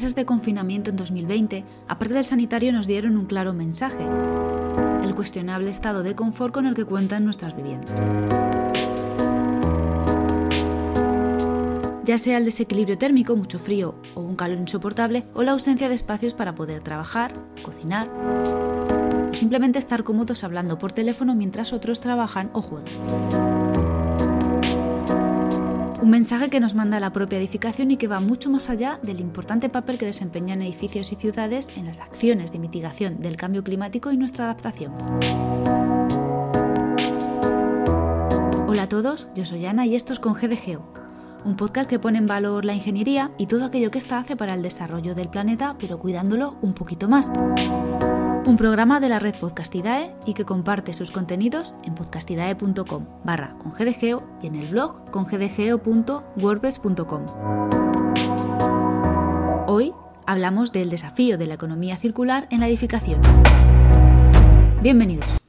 meses de confinamiento en 2020, aparte del sanitario, nos dieron un claro mensaje, el cuestionable estado de confort con el que cuentan nuestras viviendas. Ya sea el desequilibrio térmico, mucho frío o un calor insoportable, o la ausencia de espacios para poder trabajar, cocinar, o simplemente estar cómodos hablando por teléfono mientras otros trabajan o juegan. Un mensaje que nos manda la propia edificación y que va mucho más allá del importante papel que desempeñan edificios y ciudades en las acciones de mitigación del cambio climático y nuestra adaptación. Hola a todos, yo soy Ana y esto es con GDGEO, un podcast que pone en valor la ingeniería y todo aquello que ésta hace para el desarrollo del planeta, pero cuidándolo un poquito más un programa de la red Podcastidae y que comparte sus contenidos en podcastidae.com barra con gdgeo y en el blog con Hoy hablamos del desafío de la economía circular en la edificación. Bienvenidos.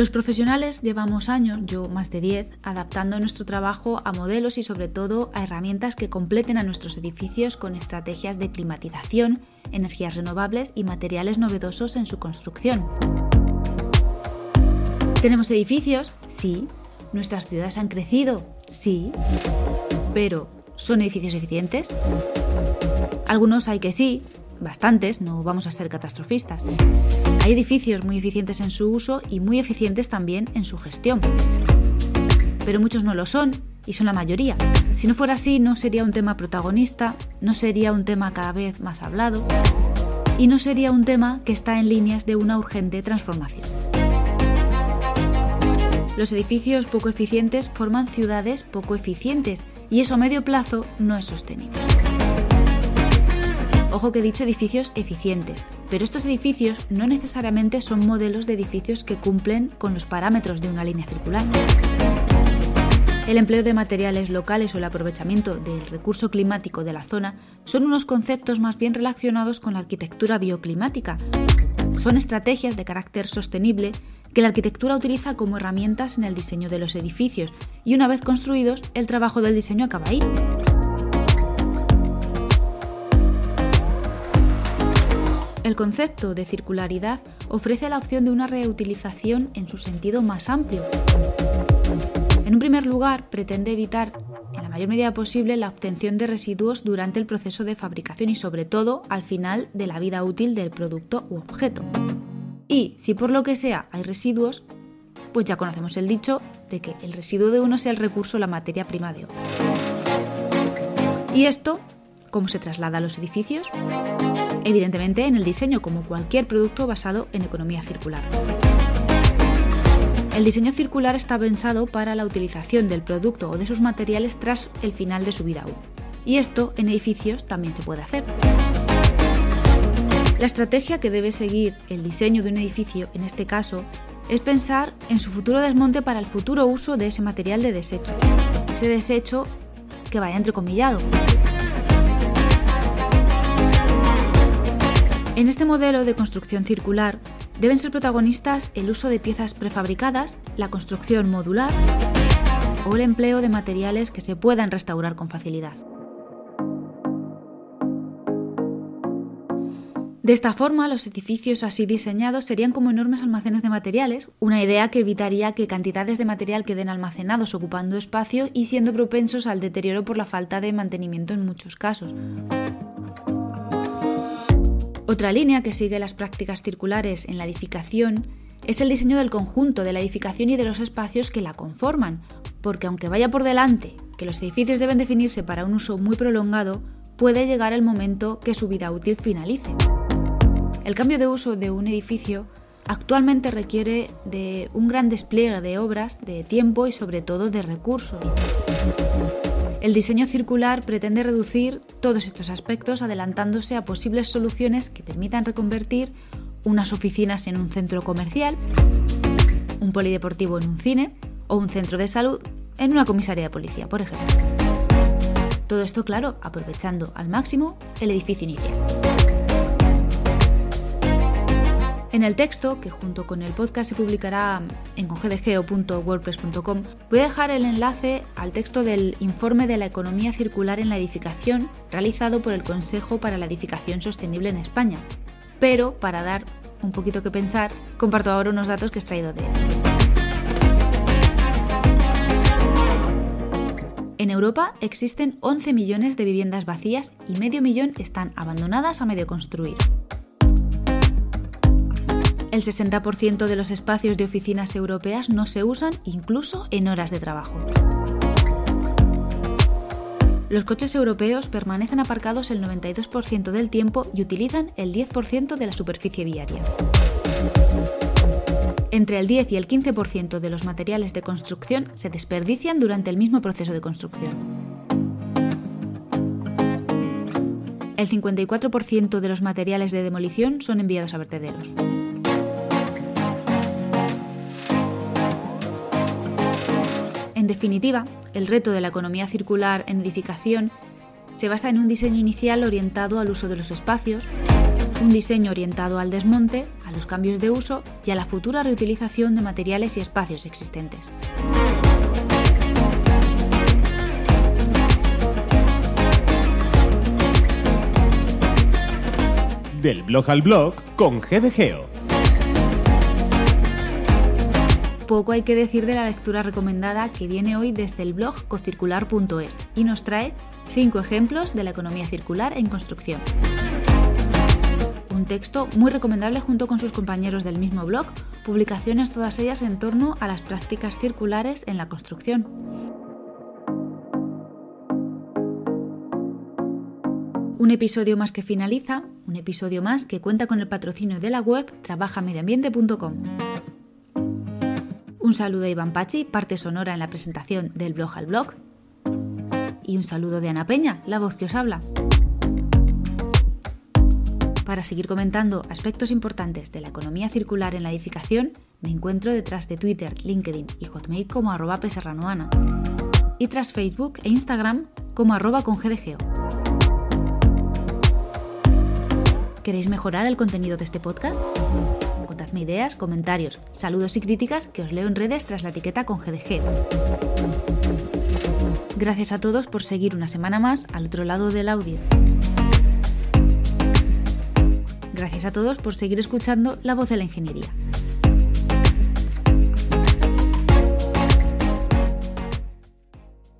Los profesionales llevamos años, yo más de 10, adaptando nuestro trabajo a modelos y sobre todo a herramientas que completen a nuestros edificios con estrategias de climatización, energías renovables y materiales novedosos en su construcción. ¿Tenemos edificios? Sí. ¿Nuestras ciudades han crecido? Sí. Pero, ¿son edificios eficientes? Algunos hay que sí, bastantes, no vamos a ser catastrofistas. Hay edificios muy eficientes en su uso y muy eficientes también en su gestión. Pero muchos no lo son y son la mayoría. Si no fuera así, no sería un tema protagonista, no sería un tema cada vez más hablado y no sería un tema que está en líneas de una urgente transformación. Los edificios poco eficientes forman ciudades poco eficientes y eso a medio plazo no es sostenible. Ojo que he dicho edificios eficientes, pero estos edificios no necesariamente son modelos de edificios que cumplen con los parámetros de una línea circular. El empleo de materiales locales o el aprovechamiento del recurso climático de la zona son unos conceptos más bien relacionados con la arquitectura bioclimática. Son estrategias de carácter sostenible que la arquitectura utiliza como herramientas en el diseño de los edificios y una vez construidos el trabajo del diseño acaba ahí. El concepto de circularidad ofrece la opción de una reutilización en su sentido más amplio. En un primer lugar, pretende evitar en la mayor medida posible la obtención de residuos durante el proceso de fabricación y sobre todo al final de la vida útil del producto u objeto. Y si por lo que sea hay residuos, pues ya conocemos el dicho de que el residuo de uno sea el recurso la materia prima de otro. ¿Y esto cómo se traslada a los edificios? evidentemente en el diseño como cualquier producto basado en economía circular. El diseño circular está pensado para la utilización del producto o de sus materiales tras el final de su vida útil. Y esto en edificios también se puede hacer. La estrategia que debe seguir el diseño de un edificio, en este caso, es pensar en su futuro desmonte para el futuro uso de ese material de desecho. Ese desecho que vaya entrecomillado, En este modelo de construcción circular deben ser protagonistas el uso de piezas prefabricadas, la construcción modular o el empleo de materiales que se puedan restaurar con facilidad. De esta forma, los edificios así diseñados serían como enormes almacenes de materiales, una idea que evitaría que cantidades de material queden almacenados ocupando espacio y siendo propensos al deterioro por la falta de mantenimiento en muchos casos. Otra línea que sigue las prácticas circulares en la edificación es el diseño del conjunto de la edificación y de los espacios que la conforman, porque aunque vaya por delante que los edificios deben definirse para un uso muy prolongado, puede llegar el momento que su vida útil finalice. El cambio de uso de un edificio actualmente requiere de un gran despliegue de obras, de tiempo y sobre todo de recursos. El diseño circular pretende reducir todos estos aspectos adelantándose a posibles soluciones que permitan reconvertir unas oficinas en un centro comercial, un polideportivo en un cine o un centro de salud en una comisaría de policía, por ejemplo. Todo esto, claro, aprovechando al máximo el edificio inicial. En el texto, que junto con el podcast se publicará en congdgeo.wordpress.com, voy a dejar el enlace al texto del informe de la economía circular en la edificación realizado por el Consejo para la Edificación Sostenible en España. Pero, para dar un poquito que pensar, comparto ahora unos datos que he extraído de él. En Europa existen 11 millones de viviendas vacías y medio millón están abandonadas a medio construir. El 60% de los espacios de oficinas europeas no se usan incluso en horas de trabajo. Los coches europeos permanecen aparcados el 92% del tiempo y utilizan el 10% de la superficie viaria. Entre el 10 y el 15% de los materiales de construcción se desperdician durante el mismo proceso de construcción. El 54% de los materiales de demolición son enviados a vertederos. En definitiva, el reto de la economía circular en edificación se basa en un diseño inicial orientado al uso de los espacios, un diseño orientado al desmonte, a los cambios de uso y a la futura reutilización de materiales y espacios existentes. Del blog al blog con GDGeo. Poco hay que decir de la lectura recomendada que viene hoy desde el blog cocircular.es y nos trae 5 ejemplos de la economía circular en construcción. Un texto muy recomendable junto con sus compañeros del mismo blog, publicaciones todas ellas en torno a las prácticas circulares en la construcción. Un episodio más que finaliza, un episodio más que cuenta con el patrocinio de la web trabajamedioambiente.com. Un saludo a Iván Pachi, parte sonora en la presentación del blog al blog. Y un saludo de Ana Peña, la voz que os habla. Para seguir comentando aspectos importantes de la economía circular en la edificación, me encuentro detrás de Twitter, LinkedIn y Hotmail como arroba peserranoana y tras Facebook e Instagram como arroba con GDGeo. ¿Queréis mejorar el contenido de este podcast? Ideas, comentarios, saludos y críticas que os leo en redes tras la etiqueta con GDG. Gracias a todos por seguir una semana más al otro lado del audio. Gracias a todos por seguir escuchando La Voz de la Ingeniería.